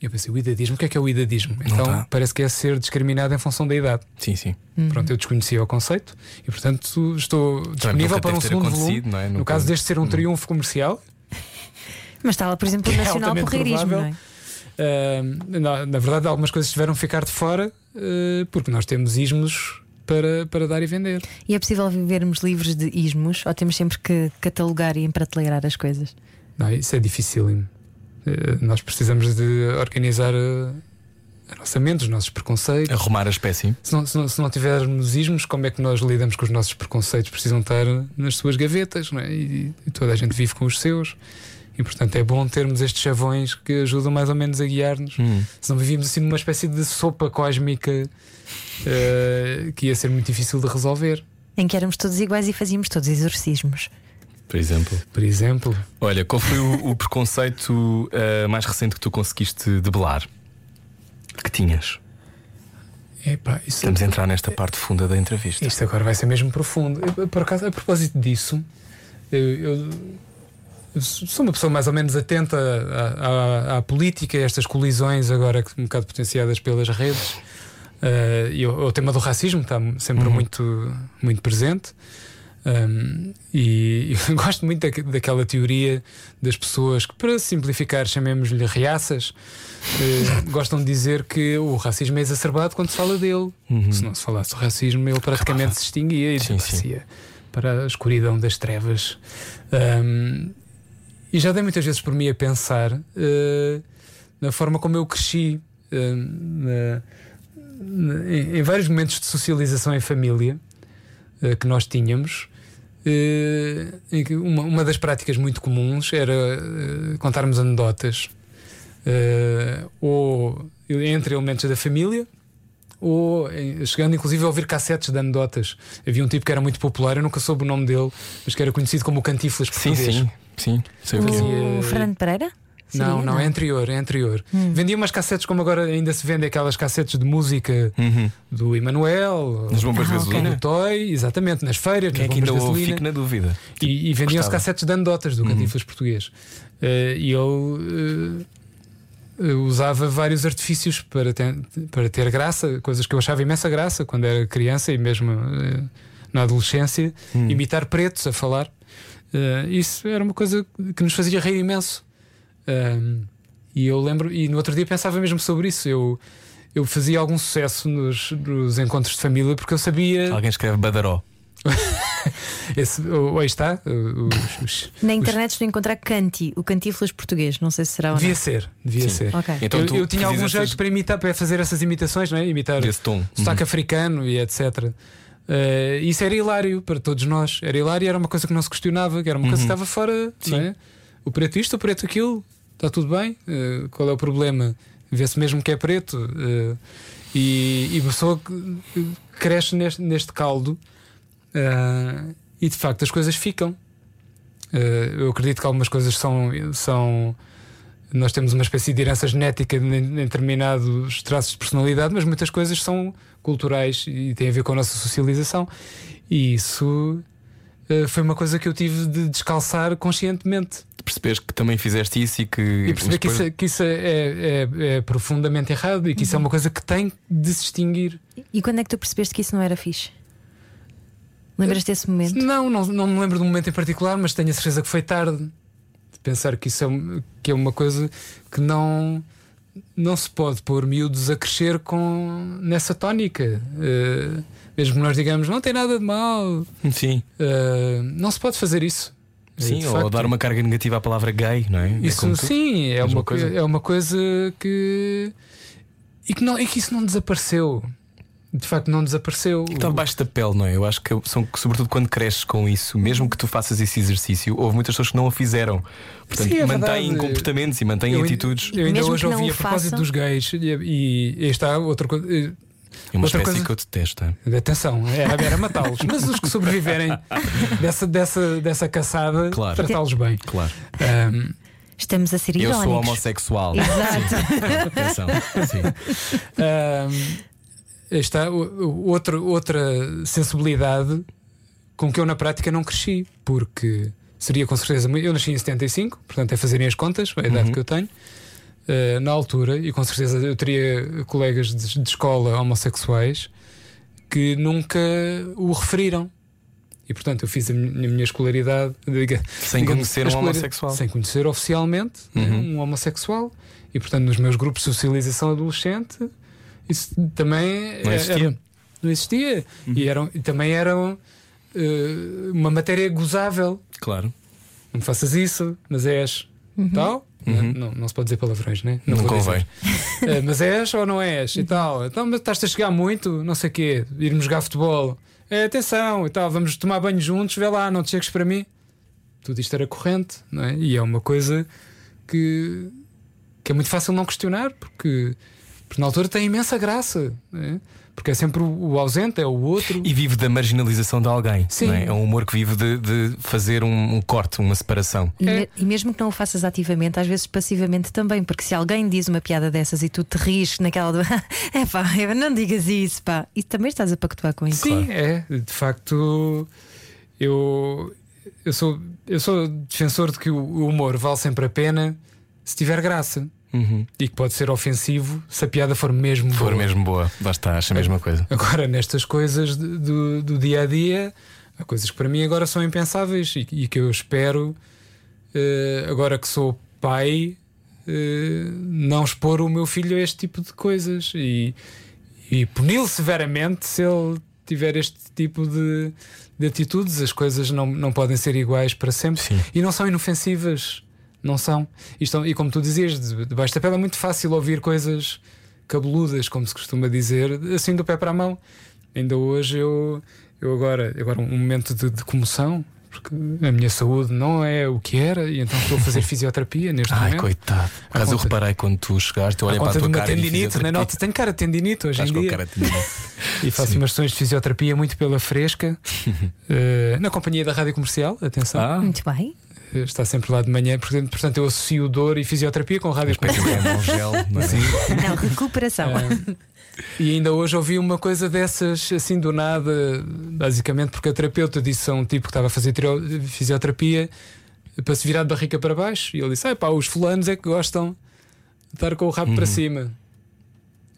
Eu pensei: o idadismo? O que é que é o idadismo? Então tá. parece que é ser discriminado em função da idade. Sim, sim. Pronto, eu desconhecia o conceito e, portanto, estou disponível para um segundo volume. não é? No Nunca- caso deste ser um triunfo comercial, Mas está lá, por exemplo, o É Nacional Porreirismo, não provável. é? Uh, na, na verdade, algumas coisas tiveram a ficar de fora uh, porque nós temos ismos para, para dar e vender. E é possível vivermos livres de ismos ou temos sempre que catalogar e emprateleirar as coisas? Não, isso é dificílimo. Uh, nós precisamos de organizar uh, a nossa mente, os nossos preconceitos. Arrumar a espécie. Se não, se, não, se não tivermos ismos, como é que nós lidamos com os nossos preconceitos? Precisam estar nas suas gavetas não é? e, e toda a gente vive com os seus. E portanto é bom termos estes chavões que ajudam mais ou menos a guiar-nos. Hum. Se não vivíamos assim numa espécie de sopa cósmica eh, que ia ser muito difícil de resolver. Em que éramos todos iguais e fazíamos todos exorcismos. Por exemplo. Por exemplo, Olha, qual foi o, o preconceito ah, mais recente que tu conseguiste debelar? Que tinhas? epá, isso, Estamos a entrar nesta parte funda da entrevista. isto agora vai ser mesmo profundo. Eu, por acaso, a propósito disso, eu, eu- eu sou uma pessoa mais ou menos atenta à, à- à política, a estas colisões agora um bocado potenciadas pelas redes. Eh, e o, o tema do racismo está sempre muito, muito presente. Um, e eu gosto muito da, daquela teoria das pessoas que, para simplificar, chamemos-lhe reaças, eh, gostam de dizer que o racismo é exacerbado quando se fala dele. Se não se falasse do racismo, ele praticamente se extinguia e Sim, sim. desaparecia para a escuridão das trevas. Um, e já dei muitas vezes por mim a pensar eh, na forma como eu cresci. na- na- em, em vários momentos de socialização em família eh, que nós tínhamos, eh, uma, uma das práticas muito comuns era eh, contarmos anedotas ou entre elementos da família. Ou chegando inclusive a ouvir cassetes de anedotas. Havia um tipo que era muito popular, eu nunca soube o nome dele, mas que era conhecido como o Cantiflas Sim, português. sim, sim. Sei o é. O Fernando Pereira? Seria? Não, não, é anterior, é anterior. Vendia umas cassetes como agora ainda se vende aquelas cassetes de música Uhum. do Emanuel, Nas bombas de Ah, gasolina. do Toy, exatamente, nas feiras, Quem é nas que bombas ainda de gasolina. Fico na dúvida. E, e vendiam-se cassetes de anedotas do Cantiflas português. Eh, e ele eh, eh, usava vários artifícios para ter, para ter graça, coisas que eu achava imensa graça quando era criança e mesmo eh, na adolescência, imitar pretos a falar. Isso era uma coisa que nos fazia rir imenso. Um, e eu lembro, e no outro dia pensava mesmo sobre isso. Eu, eu fazia algum sucesso nos, nos encontros de família porque eu sabia. Alguém escreve Badaró. Esse, oh, aí está. os- os- Na os- internet estou a encontrar Canti, o Cantiflas português. Não sei se será ou não. Devia ser, devia Sim. ser. Ok. Então eu, eu tinha algum essas- jeito para imitar, para fazer essas imitações, não é? Imitar Desse tom. sotaque africano e etc. Eh, isso era hilário para todos nós. Era hilário e era uma coisa que não se questionava, que era uma coisa que estava fora, não é? o preto isto, o preto aquilo, está tudo bem. eh, qual é o problema? Vê-se mesmo que é preto. eh, e, e a pessoa cresce neste, neste caldo eh, e de facto as coisas ficam. Eu acredito que algumas coisas são, são. Nós temos uma espécie de herança genética em, determinados traços de personalidade, mas muitas coisas são culturais e têm a ver com a nossa socialização. E isso foi uma coisa que eu tive de descalçar conscientemente. Percebes que também fizeste isso e que. E perceber que depois- isso, que isso é, é- é profundamente errado e que isso é uma coisa que tem de se extinguir. E quando é que tu percebeste que isso não era fixe? Lembras desse momento? Não, não, não me lembro de um momento em particular, mas tenho a certeza que foi tarde. De pensar que isso é, que é uma coisa que não, não se pode pôr miúdos a crescer com, nessa tónica. Eh, mesmo que nós digamos, não tem nada de mal, Sim, eh, não se pode fazer isso. sim, ou facto, dar uma carga negativa à palavra gay, não é? É Isso tu- sim, é uma, coisa. coisa. é uma coisa que. E que, não, e que isso não desapareceu. De facto, não desapareceu. Está debaixo da pele, não é? Eu acho que são, sobretudo quando cresces com isso, mesmo que tu faças esse exercício, houve muitas pessoas que não o fizeram. Portanto, Sim, é mantêm verdade. comportamentos e mantêm Eu, atitudes. eu ainda Mesmo hoje ouvi a propósito dos gays e, e, e está outra coisa. eh, É uma outra espécie coisa- que eu detesto. é? Atenção, era, era matá-los. Mas os que sobreviverem dessa, dessa, dessa caçada, Claro. tratá-los bem. Claro. Ahm, Estamos a ser Eu irónicos. sou homossexual. Exato. Atenção. Sim. ahm, está outra, outra sensibilidade com que eu na prática não cresci, porque seria com certeza. Eu nasci em 75, portanto é fazerem as contas, a idade que eu tenho. Uh, na altura, e com certeza eu teria colegas de, de escola homossexuais que nunca o referiram. E portanto eu fiz a minha, a minha escolaridade diga- Sem digamos, conhecer um homossexual. Sem conhecer oficialmente né, um homossexual. E portanto nos meus grupos de socialização adolescente isso também Não é- existia. era- não existia. E, eram, e também eram uh, uma matéria gozável. Claro. Não faças isso, mas és tal. Não, não se pode dizer palavrões, né? Não vou convém. Eh, mas és ou não és? E tal. Então, mas estás-te a chegar muito, não sei o quê, irmos jogar futebol. É, atenção e tal, vamos tomar banho juntos, vê lá, não te chegues para mim. Tudo isto era corrente, não é? E é uma coisa que, que é muito fácil não questionar, porque, porque na altura tem imensa graça, não é? porque é sempre o, ausente, é o outro. E vive da marginalização de alguém. Sim. não É? é um humor que vive de, de fazer um, um corte, uma separação. E, É. e mesmo que não o faças ativamente, às vezes passivamente também, porque se alguém diz uma piada dessas e tu te rires naquela do é pá, não digas isso, pá, e também estás a pactuar com isso. Sim, é. De facto, eu, eu, sou, eu sou defensor de que o o humor vale sempre a pena se tiver graça. Uhum. E que pode ser ofensivo se a piada for mesmo For boa. mesmo boa, basta, acha a mesma coisa. Agora, nestas coisas do, do dia a dia, há coisas que para mim agora são impensáveis e, e que eu espero, eh, agora que sou pai, eh, não expor o meu filho a este tipo de coisas e, e puni-lo severamente se ele tiver este tipo de, de atitudes. As coisas não, não podem ser iguais para sempre Sim. e não são inofensivas. Não são. E, estão- e como tu dizias, de- debaixo da pele é muito fácil ouvir coisas cabeludas, como se costuma dizer, assim do pé para a mão. Ainda hoje eu, eu agora, agora um momento de, de comoção, porque a minha saúde não é o que era, e então estou a fazer fisioterapia neste Ai, momento. coitado. Por acaso eu reparei quando tu chegaste, eu olhei para a de tua uma cara tendinite, fisioterapia. não, é? tenho cara de tendinite hoje Estás em dia. cara de tendinite. E faço Sim. umas sessões de fisioterapia muito pela fresca, eh, na companhia da rádio comercial, atenção. Ah, Muito bem. Está sempre lá de manhã, portanto, portanto eu associo dor e fisioterapia com rádio comercial. de um gel, não é? Não, recuperação. Ah, e ainda hoje ouvi uma coisa dessas assim do nada, basicamente porque a terapeuta disse a um tipo que estava a fazer fisioterapia para se virar de barriga para baixo. E ele disse: ah, pá, os fulanos é que gostam de estar com o rabo para cima.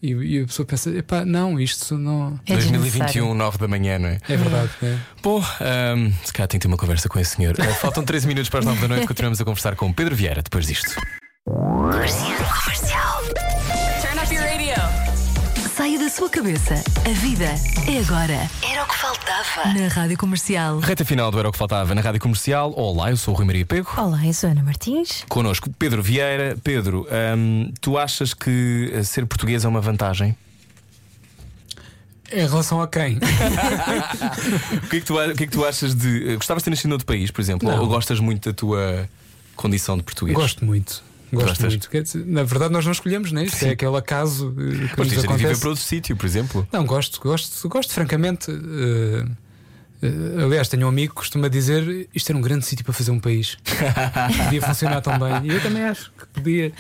E, e a pessoa pensa: epá, não, isto não. É 2021, 9 da manhã, não é? É verdade. é. Bom, ahm, se calhar tenho que ter uma conversa com esse senhor. Ah, faltam 13 minutos para as 9 da noite, continuamos a conversar com Pedro Vieira depois disto. Saia da sua cabeça. A vida é agora. Era o que faltava. Na Rádio Comercial. Reta final do Era o que Faltava na Rádio Comercial. Olá, eu sou o Rui Maria Pego. Olá, eu sou a Ana Martins. Connosco, Pedro Vieira. Pedro, ahm, tu achas que eh, ser português é uma vantagem? Em relação a quem? O que é que tu, o que é que tu achas de. eh, Gostavas de ter nascido noutro país, por exemplo? Não. Ou gostas muito da tua condição de português? Gosto muito. Gosto Gostas? muito. Quer dizer, Na verdade, nós não escolhemos, não é? Isto é aquele acaso eh, que Mas nos acontece. para outro sítio, por exemplo. Não, gosto, gosto, gosto francamente. eh, aliás, tenho um amigo que costuma dizer isto era um grande sítio para fazer um país. podia funcionar tão bem. E eu também acho que podia.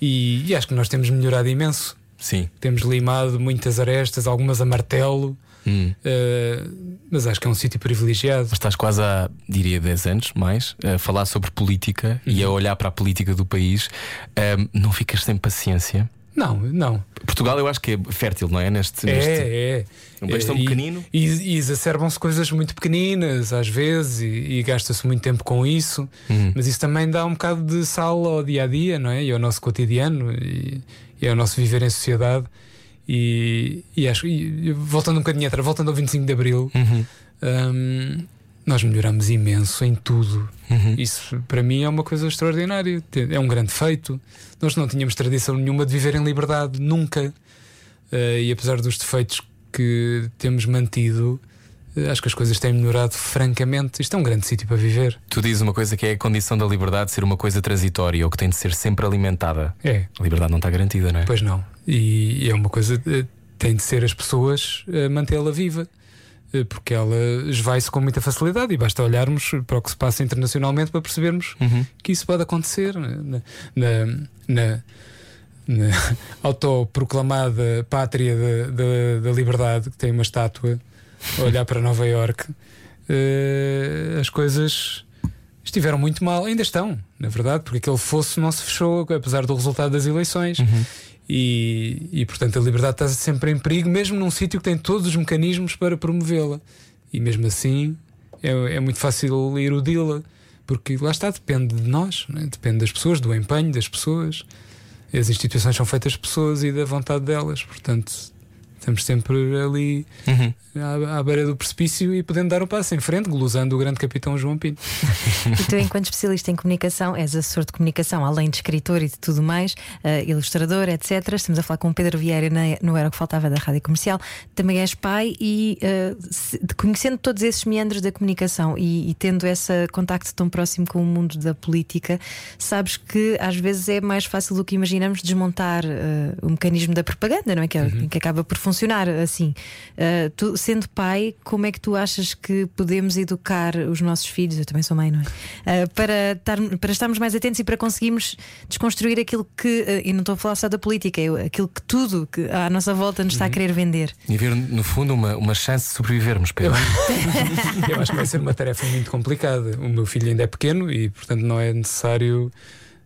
E, e acho que nós temos melhorado imenso. Sim. Temos limado muitas arestas, algumas a martelo. Hum. eh, mas acho que é um sítio privilegiado. Mas estás quase há, diria, 10 anos mais a falar sobre política e a Uhum. olhar para a política do país. Ahm, não ficas sem paciência? Não, não. Portugal, eu acho que é fértil, não é? Neste, neste... É, é. Um país tão pequenino. E, e exacerbam-se coisas muito pequeninas às vezes e, e gasta-se muito tempo com isso. Uhum. Mas isso também dá um bocado de sal ao dia a dia, não é? E ao nosso cotidiano e, e ao nosso viver em sociedade. E, e acho, e, voltando um bocadinho atrás, voltando ao 25 de Abril, Uhum. hum, nós melhoramos imenso em tudo. Uhum. Isso para mim é uma coisa extraordinária. É um grande feito. Nós não tínhamos tradição nenhuma de viver em liberdade, nunca. Eh, e apesar dos defeitos que temos mantido, acho que as coisas têm melhorado francamente. Isto é um grande sítio para viver. Tu dizes uma coisa que é a condição da liberdade ser uma coisa transitória ou que tem de ser sempre alimentada. É, A liberdade não está garantida, não é? pois não. E é uma coisa. eh, Tem de ser as pessoas mantê-la viva. eh, Porque ela esvai-se com muita facilidade e basta olharmos para o que se passa internacionalmente para percebermos Uhum. que isso pode acontecer na, na, na, autoproclamada pátria da, da, da liberdade, que tem uma estátua olhar para Nova Iorque, eh, as coisas estiveram muito mal, ainda estão, na verdade, porque aquele fosso não se fechou, apesar do resultado das eleições. E, e portanto a liberdade está sempre em perigo, mesmo num sítio que tem todos os mecanismos para promovê-la. E mesmo assim é, é muito fácil erudi-la, porque lá está, depende de nós, né? depende das pessoas, do empenho das pessoas. As instituições são feitas de pessoas e da vontade delas, portanto estamos sempre ali Uhum. À, à beira do precipício e podendo dar um passo em frente, glosando o grande capitão João Pinto. E tu, enquanto especialista em comunicação, és assessor de comunicação, além de escritor e de tudo mais, eh, ilustrador, etc. Estamos a falar com o Pedro Vieira na, no Era o que Faltava da Rádio Comercial. Também és pai e eh, se- conhecendo todos esses meandros da comunicação e, e tendo esse contacto tão próximo com o mundo da política, sabes que às vezes é mais fácil do que imaginamos desmontar eh, o mecanismo da propaganda, não é? Que, é- que acaba por funcionar assim. Tu, sendo pai, como é que tu achas que podemos educar os nossos filhos? Eu também sou mãe, não é? Eh, para, estar, para estarmos mais atentos e para conseguirmos desconstruir aquilo que, eh, e não estou a falar só da política, é aquilo que tudo que à nossa volta nos está a querer vender. E ver, no fundo, uma, uma chance de sobrevivermos, Pedro. Eu acho que vai ser uma tarefa muito complicada. O meu filho ainda é pequeno e, portanto, não é necessário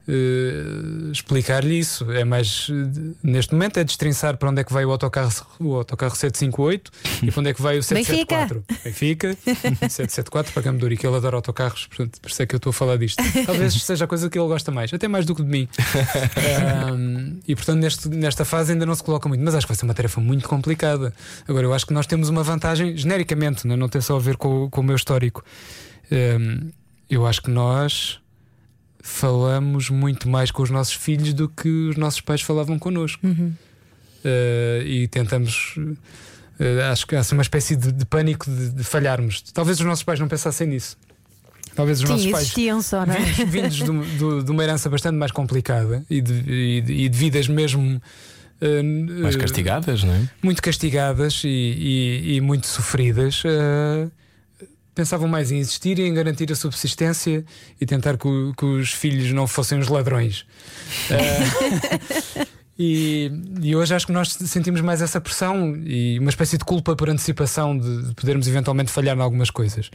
eh, explicar-lhe isso. É mais, eh, neste momento, é destrinçar para onde é que vai o autocarro, o autocarro 758 e para onde é que vai o 774. Benfica, 774 para Cameduri, que ele adora autocarros, portanto, por isso é que eu estou a falar disto. Talvez seja a coisa que ele gosta mais, até mais do que de mim. Ahm, e, portanto, neste- nesta fase ainda não se coloca muito, mas acho que vai ser uma tarefa muito complicada. Agora, eu acho que nós temos uma vantagem, genericamente, né? não tem só a ver com, o- com o meu histórico. Ahm, eu acho que nós falamos muito mais com os nossos filhos do que os nossos pais falavam connosco. Ah, e tentamos. ah, acho que há assim uma espécie de, de pânico de, de falharmos. Talvez os nossos pais não pensassem nisso. Talvez os nossos Sim, pais existiam só, não é? vindos, vindos de, de- de uma herança bastante mais complicada e de, e de- e de vidas mesmo eh, Mais castigadas, não é? muito castigadas e, e- e muito sofridas. Pensavam mais em existir e em garantir a subsistência e tentar que, o- que os filhos não fossem os ladrões. Eh, e, e hoje acho que nós sentimos mais essa pressão e uma espécie de culpa por antecipação de, de podermos eventualmente falhar em algumas coisas.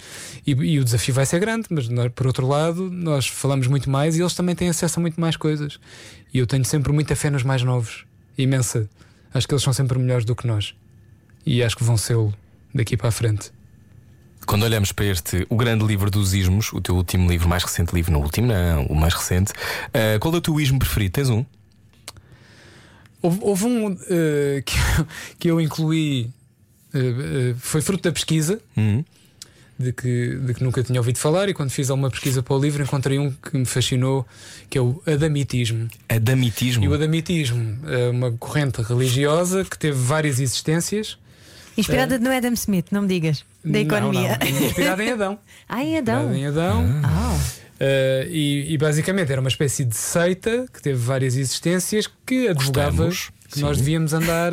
E, e o desafio vai ser grande, mas nós, por outro lado, nós falamos muito mais e eles também têm acesso a muito mais coisas. E eu tenho sempre muita fé nos mais novos, imensa. Acho que eles são sempre melhores do que nós. E acho que vão ser daqui para a frente. Quando olhamos para este, o grande livro dos ismos, o teu último livro, mais recente livro, não o último, não, o mais recente, ah, qual é o teu ismo preferido? Tens um? Houve, houve um eh, que, eu- que eu incluí, eh, foi fruto da pesquisa, Uhum. de que, de que nunca tinha ouvido falar, e quando fiz alguma pesquisa para o livro, encontrei um que me fascinou, que é o Adamitismo. Adamitismo. E o Adamitismo é uma corrente religiosa que teve várias existências. Inspirada no Adam Smith, não me digas. Da Não, economia. não, inspirada em Adão. Ai, Adão. Inspirada em Adão. Ah. Uh, e, e basicamente era uma espécie de seita que teve várias existências que advogava Gostamos, que sim. nós devíamos andar,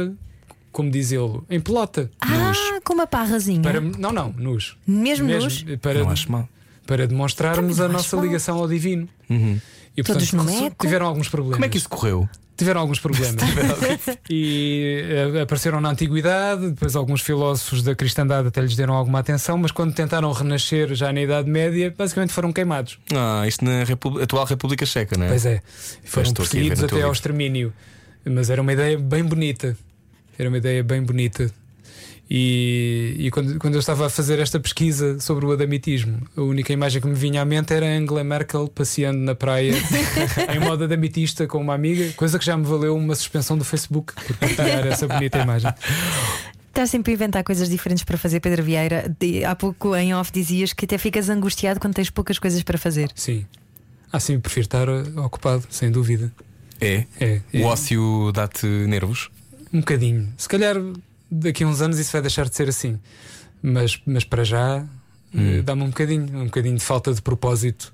como diz ele, em pelota. Ah, com uma parrazinha. Para, não, não, nus. Mesmo nus? Para, Não acho mal. para demonstrarmos a não nossa mal. ligação ao divino. E Todos no portanto, tiveram alguns problemas. Como é que isso correu? Tiveram alguns problemas. e eh, apareceram na antiguidade, depois alguns filósofos da cristandade até lhes deram alguma atenção, mas quando tentaram renascer já na Idade Média, basicamente foram queimados. Ah, isto na Repu- atual República Checa, não é? Pois é, foram perseguidos até ao extermínio. Mas era uma ideia bem bonita. Era uma ideia bem bonita. E, e quando, quando eu estava a fazer esta pesquisa sobre o adamitismo, a única imagem que me vinha à mente era Angela Merkel passeando na praia em moda adamitista com uma amiga, coisa que já me valeu uma suspensão do Facebook por partilhar essa bonita imagem. Estás sempre a inventar coisas diferentes para fazer, Pedro Vieira. De- há pouco em off dizias que até ficas angustiado quando tens poucas coisas para fazer. Sim. Ah, sim, prefiro estar ocupado, sem dúvida. É? É, é O ócio dá-te nervos? um bocadinho. Se calhar daqui a uns anos isso vai deixar de ser assim. Mas, mas para já eh, dá-me um bocadinho, um bocadinho de falta de propósito.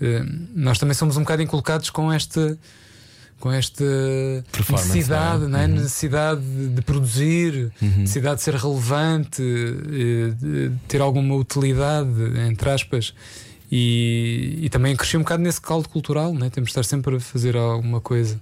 Eh, nós também somos um bocado inculcados com esta com esta necessidade, não é? não é? necessidade de, produzir, necessidade de ser relevante, eh, de ter alguma utilidade, entre aspas. E, e também cresci um bocado nesse caldo cultural, não é? temos de estar sempre a fazer alguma coisa.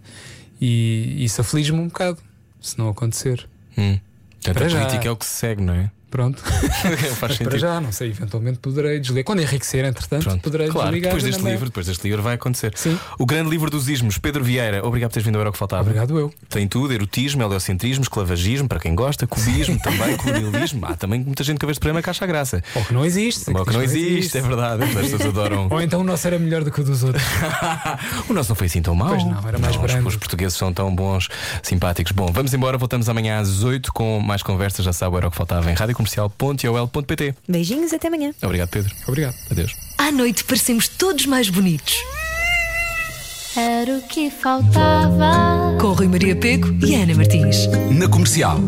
E isso aflige-me um bocado, se não acontecer. Hum. Portanto, a política é o que se segue, não é? Pronto. Faz para já, não sei, eventualmente poderei desligar. Quando enriquecer, entretanto, Pronto. poderei claro, desligar. depois deste livro, depois deste livro vai acontecer. Sim. O grande livro dos ismos, Pedro Vieira, obrigado por teres vindo ao Era o que faltava. Obrigado eu. Tem tudo: erotismo, heliocentrismo, esclavagismo, para quem gosta, cubismo também, colonialismo. Há também muita gente que vê este programa que acha graça. Ou que não existe. Ou que não diz existe, é verdade. As pessoas adoram. Ou então o nosso era melhor do que o dos outros. O nosso não foi assim tão mau. Pois não, era mais os- brando. Os, portugueses são tão bons, simpáticos. Bom, vamos embora. Voltamos amanhã às 8 com mais conversas. Já sabe, era o que faltava em radiocomercial.ol.pt. Beijinhos, até amanhã. Obrigado, Pedro. Obrigado. Adeus. À noite parecemos todos mais bonitos. Era o que faltava. Com Rui Maria Pego e Ana Martins. Na comercial.